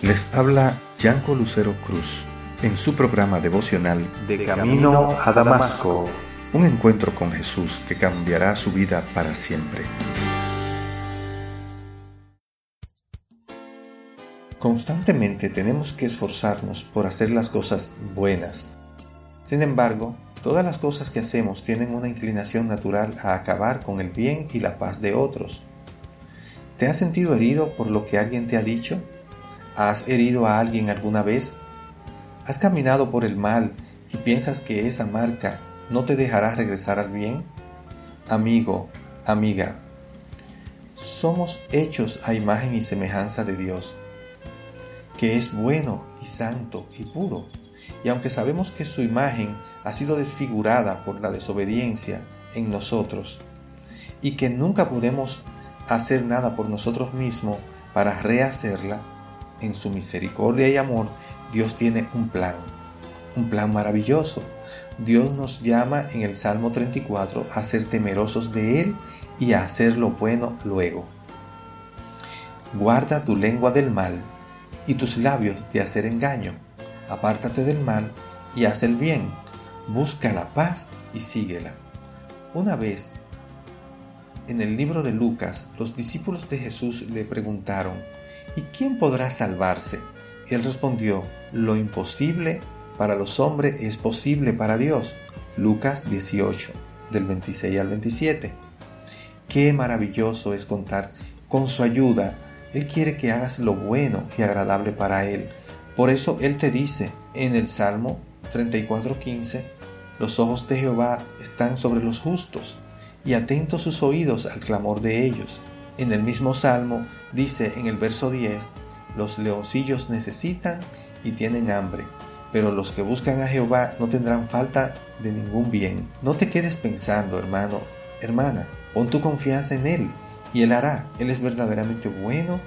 Les habla Yanko Lucero Cruz en su programa devocional De Camino a Damasco. Un encuentro con Jesús que cambiará su vida para siempre. Constantemente tenemos que esforzarnos por hacer las cosas buenas. Sin embargo, todas las cosas que hacemos tienen una inclinación natural a acabar con el bien y la paz de otros. ¿Te has sentido herido por lo que alguien te ha dicho? ¿Has herido a alguien alguna vez? ¿Has caminado por el mal y piensas que esa marca no te dejará regresar al bien? Amigo, amiga, somos hechos a imagen y semejanza de Dios, que es bueno y santo y puro. Y aunque sabemos que su imagen ha sido desfigurada por la desobediencia en nosotros, y que nunca podemos hacer nada por nosotros mismos para rehacerla, en su misericordia y amor, Dios tiene un plan, un plan maravilloso. Dios nos llama en el Salmo 34 a ser temerosos de Él y a hacer lo bueno luego. Guarda tu lengua del mal y tus labios de hacer engaño. Apártate del mal y haz el bien. Busca la paz y síguela. Una vez, en el libro de Lucas, los discípulos de Jesús le preguntaron, ¿y quién podrá salvarse? Él respondió, lo imposible para los hombres es posible para Dios. Lucas 18, del 26 al 27. Qué maravilloso es contar con su ayuda. Él quiere que hagas lo bueno y agradable para Él. Por eso Él te dice en el Salmo 34:15, los ojos de Jehová están sobre los justos y atentos sus oídos al clamor de ellos. En el mismo Salmo dice en el verso 10, los leoncillos necesitan y tienen hambre, pero los que buscan a Jehová no tendrán falta de ningún bien. No te quedes pensando, hermano, hermana, pon tu confianza en Él y Él hará. Él es verdaderamente bueno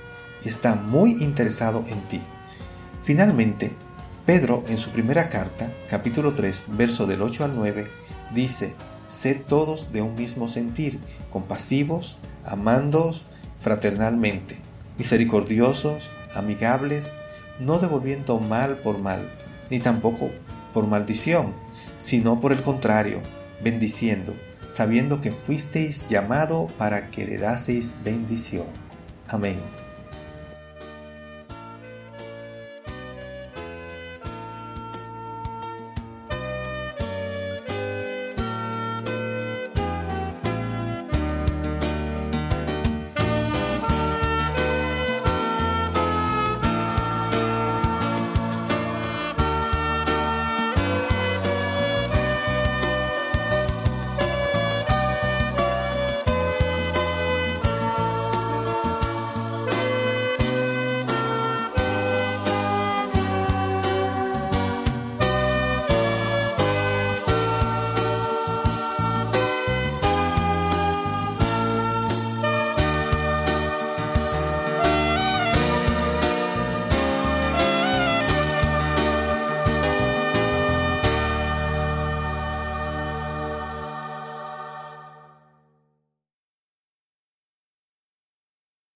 y está muy interesado en ti. Finalmente, Pedro en su primera carta, capítulo 3, verso del 8 al 9, dice, Sed todos de un mismo sentir, compasivos, amándoos fraternalmente, misericordiosos, amigables, no devolviendo mal por mal, ni tampoco por maldición, sino por el contrario, bendiciendo, sabiendo que fuisteis llamado para que le daseis bendición. Amén.